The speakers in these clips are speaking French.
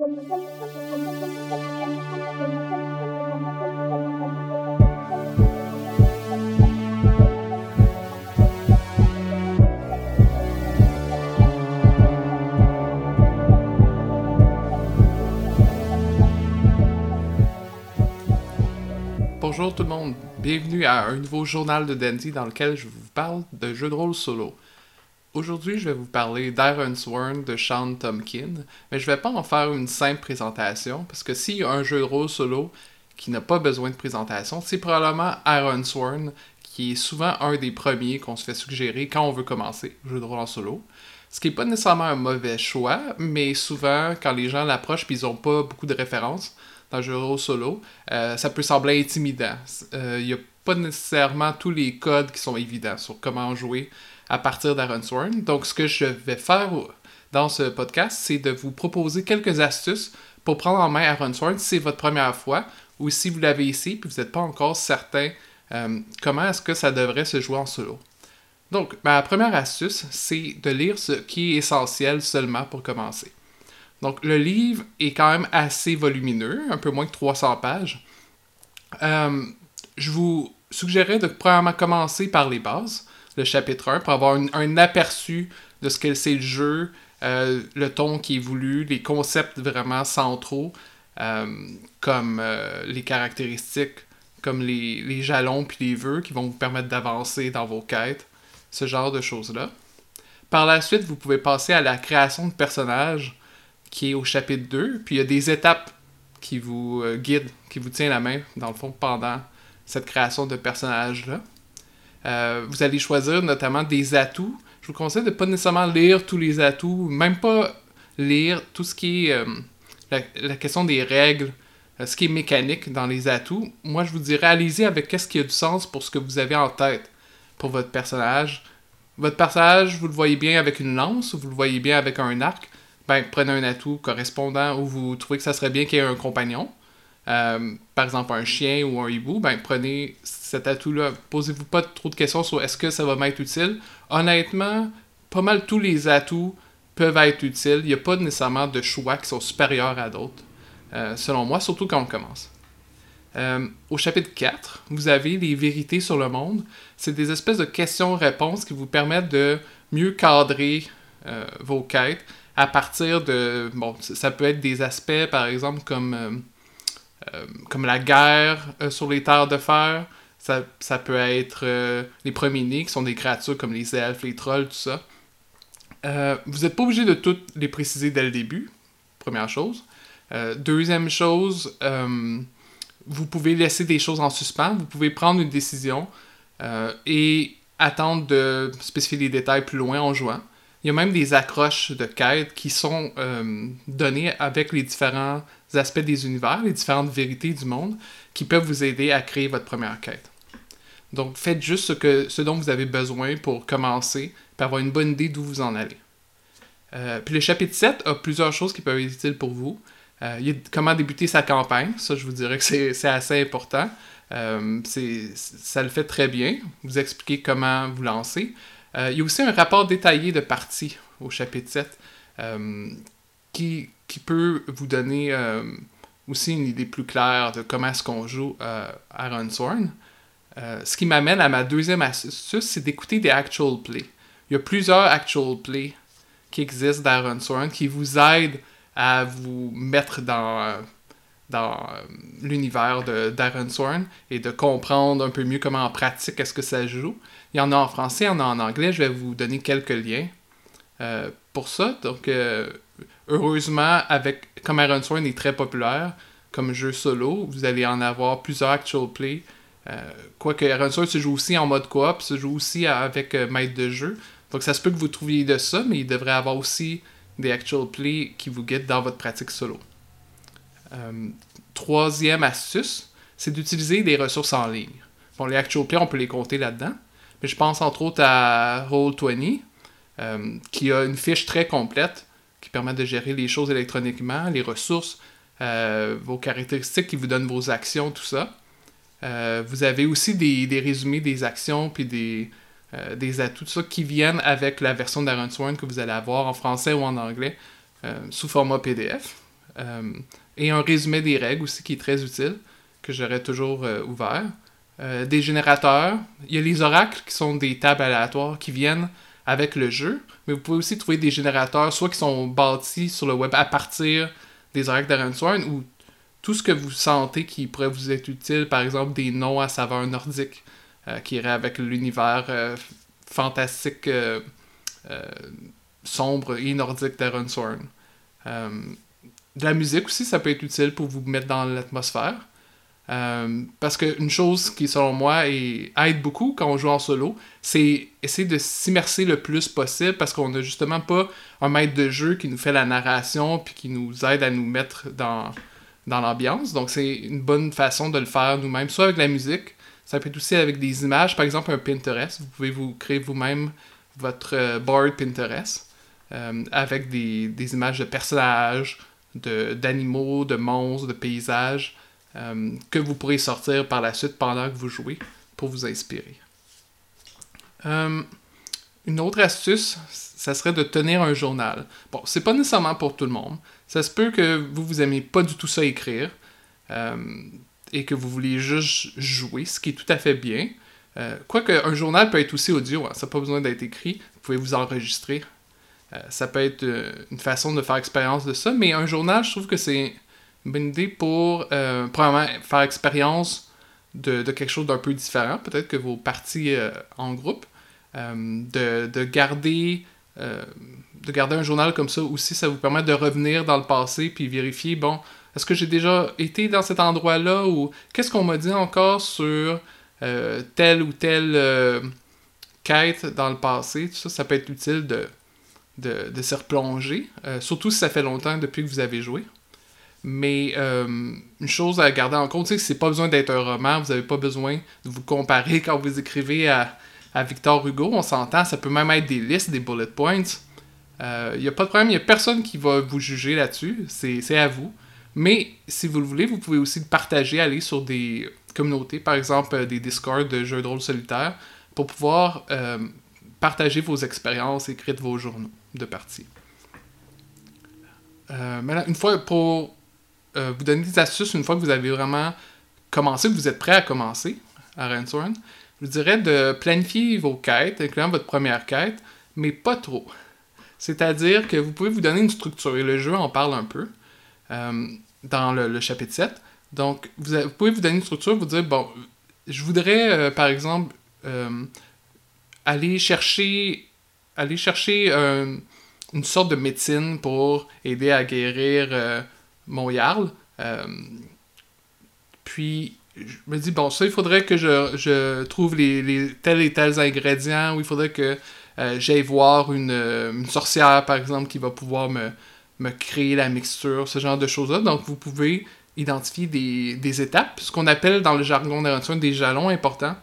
Bonjour tout le monde, bienvenue à un nouveau journal de Dandy dans lequel je vous parle de jeux de rôle solo. Aujourd'hui, je vais vous parler d'Iron Sworn de Sean Tomkin, mais je vais pas en faire une simple présentation parce que s'il y a un jeu de rôle solo qui n'a pas besoin de présentation, c'est probablement Iron Sworn qui est souvent un des premiers qu'on se fait suggérer quand on veut commencer le jeu de rôle en solo. Ce qui n'est pas nécessairement un mauvais choix, mais souvent, quand les gens l'approchent et ils n'ont pas beaucoup de références, dans le jeu de rôle solo, euh, ça peut sembler intimidant. Il euh, a pas nécessairement tous les codes qui sont évidents sur comment jouer à partir d'Aaron Sworn. Donc, ce que je vais faire dans ce podcast, c'est de vous proposer quelques astuces pour prendre en main Aaron Sworn si c'est votre première fois ou si vous l'avez ici et vous n'êtes pas encore certain euh, comment est-ce que ça devrait se jouer en solo. Donc, ma première astuce, c'est de lire ce qui est essentiel seulement pour commencer. Donc, le livre est quand même assez volumineux, un peu moins que 300 pages. Euh, je vous suggérerais de premièrement commencer par les bases, le chapitre 1, pour avoir un aperçu de ce que c'est le jeu, euh, le ton qui est voulu, les concepts vraiment centraux, euh, comme les caractéristiques, comme les, jalons puis les vœux qui vont vous permettre d'avancer dans vos quêtes, ce genre de choses-là. Par la suite, vous pouvez passer à la création de personnages qui est au chapitre 2. Puis il y a des étapes qui vous euh, guident, qui vous tiennent la main, dans le fond, pendant cette création de personnage-là. Euh, vous allez choisir notamment des atouts. Je vous conseille de pas nécessairement lire tous les atouts, même pas lire tout ce qui est euh, la, question des règles, ce qui est mécanique dans les atouts. Moi, je vous dirais, allez-y avec qu'est-ce qui a du sens pour ce que vous avez en tête pour votre personnage. Votre personnage, vous le voyez bien avec une lance ou vous le voyez bien avec un arc ben, prenez un atout correspondant où vous trouvez que ça serait bien qu'il y ait un compagnon. Euh, par exemple un chien ou un hibou, ben prenez cet atout-là. Posez-vous pas trop de questions sur est-ce que ça va m'être utile. Honnêtement, pas mal tous les atouts peuvent être utiles. Il n'y a pas nécessairement de choix qui sont supérieurs à d'autres, euh, selon moi, surtout quand on commence. Euh, au chapitre 4, vous avez les vérités sur le monde. C'est des espèces de questions-réponses qui vous permettent de mieux cadrer vos quêtes à partir de... Bon, ça peut être des aspects, par exemple, comme, comme la guerre euh, sur les terres de fer. Ça, ça peut être les premiers nés, qui sont des créatures comme les elfes, les trolls, tout ça. vous n'êtes pas obligé de toutes les préciser dès le début, première chose. deuxième chose, vous pouvez laisser des choses en suspens, vous pouvez prendre une décision et attendre de spécifier les détails plus loin en jouant. Il y a même des accroches de quêtes qui sont euh, données avec les différents aspects des univers, les différentes vérités du monde, qui peuvent vous aider à créer votre première quête. Donc faites juste ce, que, ce dont vous avez besoin pour commencer, pour avoir une bonne idée d'où vous en allez. Euh, puis le chapitre 7 a plusieurs choses qui peuvent être utiles pour vous. Euh, il y a comment débuter sa campagne, ça je vous dirais que c'est assez important. ça le fait très bien, vous expliquer comment vous lancer. Euh, il y a aussi un rapport détaillé de partie au chapitre 7 euh, qui, qui, peut vous donner euh, aussi une idée plus claire de comment est-ce qu'on joue à Runthorn. ce qui m'amène à ma deuxième astuce, c'est d'écouter des actual plays. Il y a plusieurs actual plays qui existent dans Thorn qui vous aident à vous mettre dans, dans l'univers d'Aaron Sworn et de comprendre un peu mieux comment en pratique est-ce que ça joue. Il y en a en français, il y en a en anglais. Je vais vous donner quelques liens euh, pour ça. Donc, euh, heureusement, avec comme Iron est très populaire comme jeu solo, vous allez en avoir plusieurs actual play. Euh, quoique Iron Sworn se joue aussi en mode coop, se joue aussi avec maître de jeu. Donc, ça se peut que vous trouviez de ça, mais il devrait avoir aussi des actual play qui vous guident dans votre pratique solo. troisième astuce, c'est d'utiliser des ressources en ligne. Bon, les actual play, on peut les compter là-dedans. Mais je pense entre autres à Roll20, euh, qui a une fiche très complète qui permet de gérer les choses électroniquement, les ressources, euh, vos caractéristiques qui vous donnent vos actions, tout ça. Euh, vous avez aussi des, résumés des actions puis des, des atouts, tout ça qui viennent avec la version d'Aaron que vous allez avoir en français ou en anglais sous format PDF. et un résumé des règles aussi qui est très utile, que j'aurais toujours ouvert. des générateurs. Il y a les oracles qui sont des tables aléatoires qui viennent avec le jeu, mais vous pouvez aussi trouver des générateurs, soit qui sont bâtis sur le web à partir des oracles d'Arensworn, ou tout ce que vous sentez qui pourrait vous être utile, par exemple des noms à saveur nordique, euh, qui iraient avec l'univers euh, fantastique, euh, sombre et nordique d'Arensworn. de la musique aussi, ça peut être utile pour vous mettre dans l'atmosphère. Euh, parce qu'une chose qui, selon moi, aide beaucoup quand on joue en solo, c'est essayer de s'immerser le plus possible parce qu'on n'a justement pas un maître de jeu qui nous fait la narration puis qui nous aide à nous mettre dans, dans l'ambiance. Donc, c'est une bonne façon de le faire nous-mêmes, soit avec la musique, ça peut être aussi avec des images, par exemple un Pinterest. Vous pouvez vous créer vous-même votre euh, board Pinterest euh, avec des, des, images de personnages, d'animaux, de, de monstres, de paysages. Euh, que vous pourrez sortir par la suite pendant que vous jouez pour vous inspirer. Euh, une autre astuce, ça serait de tenir un journal. Bon, c'est pas nécessairement pour tout le monde. Ça se peut que vous vous aimez pas du tout ça écrire euh, et que vous vouliez juste jouer, ce qui est tout à fait bien. Quoique un journal peut être aussi audio, hein, ça n'a pas besoin d'être écrit. Vous pouvez vous enregistrer. ça peut être une façon de faire expérience de ça, mais un journal, je trouve que c'est une bonne idée pour, euh, probablement, faire expérience de, quelque chose d'un peu différent, peut-être que vos parties euh, en groupe, euh, de, garder, de garder un journal comme ça aussi, ça vous permet de revenir dans le passé puis vérifier, bon, est-ce que j'ai déjà été dans cet endroit-là ou qu'est-ce qu'on m'a dit encore sur telle ou telle quête dans le passé, tout ça, ça peut être utile de, de, de se replonger, surtout si ça fait longtemps depuis que vous avez joué. Mais euh, une chose à garder en compte, c'est que c'est pas besoin d'être un roman, vous n'avez pas besoin de vous comparer quand vous écrivez à, Victor Hugo, on s'entend, ça peut même être des listes, des bullet points. Il euh, n'y a pas de problème, il n'y a personne qui va vous juger là-dessus, c'est à vous. Mais si vous le voulez, vous pouvez aussi le partager, aller sur des communautés, par exemple euh, des Discord de jeux de rôle solitaires, pour pouvoir partager vos expériences, écrire vos journaux de partie. maintenant, une fois pour euh, vous donner des astuces une fois que vous avez vraiment commencé, que vous êtes prêt à commencer à Rensworn. Je vous dirais de planifier vos quêtes, incluant votre première quête, mais pas trop. C'est-à-dire que vous pouvez vous donner une structure, et le jeu en parle un peu euh, dans le, chapitre 7. Donc, vous, pouvez vous donner une structure, vous dire, bon, je voudrais, euh, par exemple, aller chercher, aller chercher une sorte de médecine pour aider à guérir mon Jarl. Euh, puis, je me dis, bon, ça, il faudrait que je, trouve les, tels et tels ingrédients, ou il faudrait que euh, j'aille voir une, sorcière, par exemple, qui va pouvoir me, me créer la mixture, ce genre de choses-là. Donc, vous pouvez identifier des, étapes, ce qu'on appelle dans le jargon d'aventure des jalons importants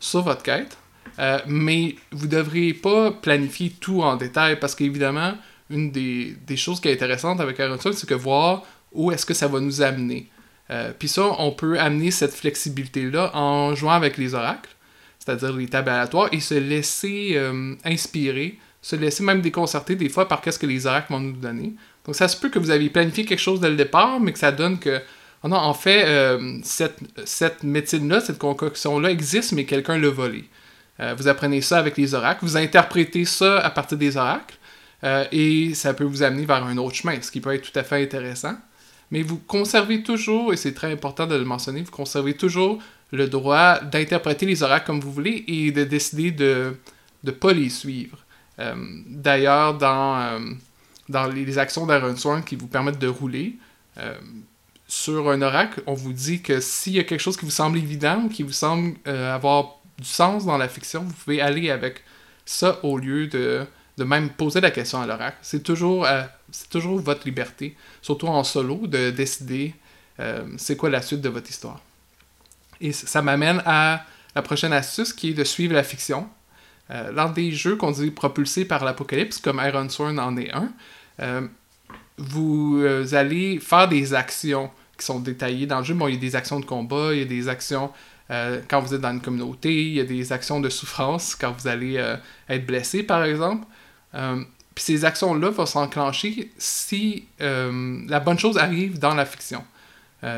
sur votre quête. Euh, mais vous ne devriez pas planifier tout en détail parce qu'évidemment, une des, choses qui est intéressante avec Aventure, c'est que voir où est-ce que ça va nous amener. Euh, puis ça, on peut amener cette flexibilité-là en jouant avec les oracles, c'est-à-dire les tables aléatoires, et se laisser euh, inspirer, se laisser même déconcerter des fois par qu'est-ce que les oracles vont nous donner. Donc ça se peut que vous avez planifié quelque chose dès le départ, mais que ça donne que, oh non, en fait, euh, cette, cette médecine-là, cette concoction-là existe, mais quelqu'un l'a volée. vous apprenez ça avec les oracles, vous interprétez ça à partir des oracles, et ça peut vous amener vers un autre chemin, ce qui peut être tout à fait intéressant mais vous conservez toujours, et c'est très important de le mentionner, vous conservez toujours le droit d'interpréter les oracles comme vous voulez et de décider de ne pas les suivre. Euh, d'ailleurs, dans, euh, dans les actions d'Aaron Swan qui vous permettent de rouler, euh, sur un oracle, on vous dit que s'il y a quelque chose qui vous semble évident ou qui vous semble avoir du sens dans la fiction, vous pouvez aller avec ça au lieu de de même poser la question à l'oracle. C'est toujours, euh, votre liberté, surtout en solo, de décider euh, c'est quoi la suite de votre histoire. Et ça m'amène à la prochaine astuce qui est de suivre la fiction. Euh, lors des jeux qu'on dit propulsés par l'apocalypse, comme Iron Sworn en est un, vous allez faire des actions qui sont détaillées dans le jeu. Bon, il y a des actions de combat, il y a des actions quand vous êtes dans une communauté, il y a des actions de souffrance quand vous allez être blessé, par exemple. Euh, Puis ces actions-là vont s'enclencher si la bonne chose arrive dans la fiction.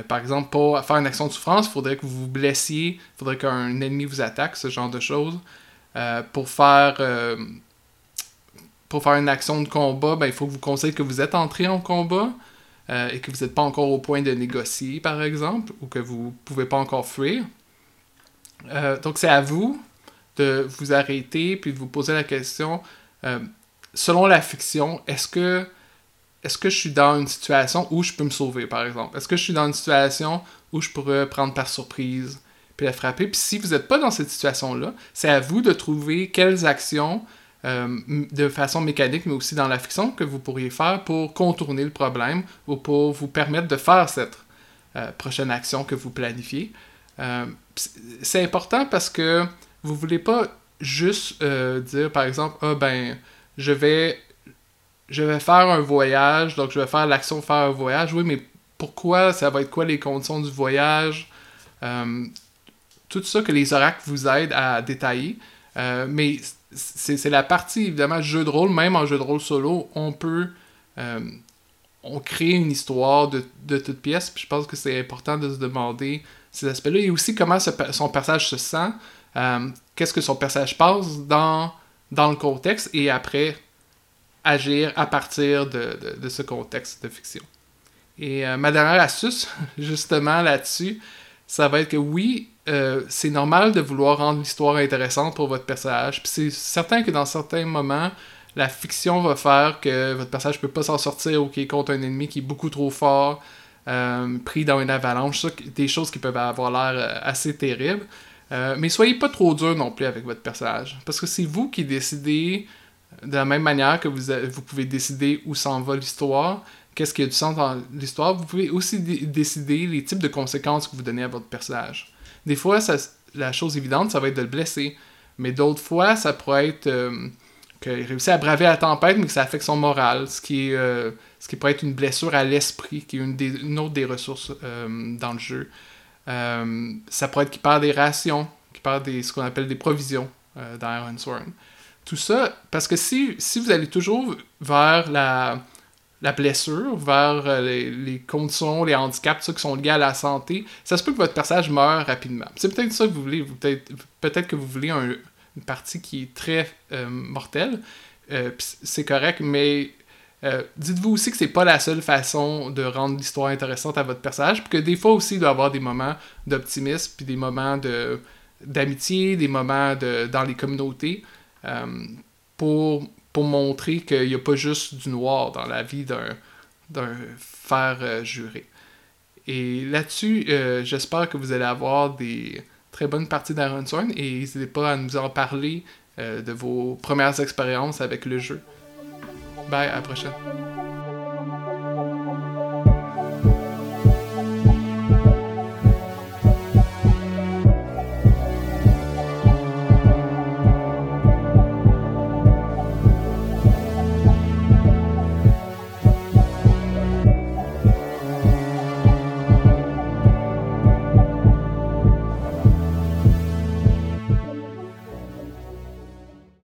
par exemple, pour faire une action de souffrance, il faudrait que vous vous blessiez, il faudrait qu'un ennemi vous attaque, ce genre de choses. pour faire pour faire une action de combat, ben, il faut que vous conseillez que vous êtes entré en combat euh, et que vous n'êtes pas encore au point de négocier, par exemple, ou que vous ne pouvez pas encore fuir. Euh, donc, c'est à vous de vous arrêter puis de vous poser la question euh, selon la fiction, est-ce que, est que je suis dans une situation où je peux me sauver, par exemple? Est-ce que je suis dans une situation où je pourrais prendre par surprise puis la frapper? Puis si vous n'êtes pas dans cette situation-là, c'est à vous de trouver quelles actions euh, de façon mécanique, mais aussi dans la fiction, que vous pourriez faire pour contourner le problème ou pour vous permettre de faire cette euh, prochaine action que vous planifiez. Euh, c'est important parce que vous voulez pas juste dire, par exemple, ah ben, je vais, je vais faire un voyage, donc je vais faire l'action faire un voyage. Oui, mais pourquoi Ça va être quoi les conditions du voyage? Tout ça que les oracles vous aident à détailler. mais c'est la partie, évidemment, jeu de rôle, même en jeu de rôle solo, on peut. Euh, on crée une histoire de, de toute pièce, puis je pense que c'est important de se demander ces aspects-là, et aussi comment son personnage se sent, euh, qu'est-ce que son personnage passe dans, dans le contexte, et après agir à partir de, de, ce contexte de fiction. Et euh, ma dernière astuce, justement là-dessus, ça va être que oui, euh, c'est normal de vouloir rendre l'histoire intéressante pour votre personnage. Puis c'est certain que dans certains moments, la fiction va faire que votre personnage peut pas s'en sortir ou qu'il est contre un ennemi qui est beaucoup trop fort, euh, pris dans une avalanche, des choses qui peuvent avoir l'air assez terribles. Mais soyez pas trop dur non plus avec votre personnage. Parce que c'est vous qui décidez, de la même manière que vous, vous pouvez décider où s'en va l'histoire, qu'est-ce qui a du sens dans l'histoire, vous pouvez aussi décider les types de conséquences que vous donnez à votre personnage. Des fois, la chose évidente, ça va être de le blesser. Mais d'autres fois, ça pourrait être euh, qu'il réussit à braver la tempête, mais que ça affecte son moral, ce qui, euh, ce qui pourrait être une blessure à l'esprit, qui est une, des, autre des ressources euh, dans le jeu. Ça pourrait être qu'il perd des rations, qu'il perd des, ce qu'on appelle des provisions dans Iron Sworn. Tout ça, parce que si, si vous allez toujours vers la, la blessure, vers euh, les, conditions, les handicaps, ça, qui sont liés à la santé, ça se peut que votre personnage meure rapidement. C'est peut-être ça que vous voulez. Peut-être peut que vous voulez une partie qui est très euh, mortelle. Euh, c'est correct, mais dites-vous aussi que c'est pas la seule façon de rendre l'histoire intéressante à votre personnage, puis que des fois aussi, il doit y avoir des moments d'optimisme, puis des moments d'amitié, des moments de, dans les communautés, pour pour montrer qu'il n'y a pas juste du noir dans la vie d'un fer euh, juré. Et là-dessus, euh, j'espère que vous allez avoir des très bonnes parties d'Iron et n'hésitez pas à nous en parler euh, de vos premières expériences avec le jeu. Bye, à la.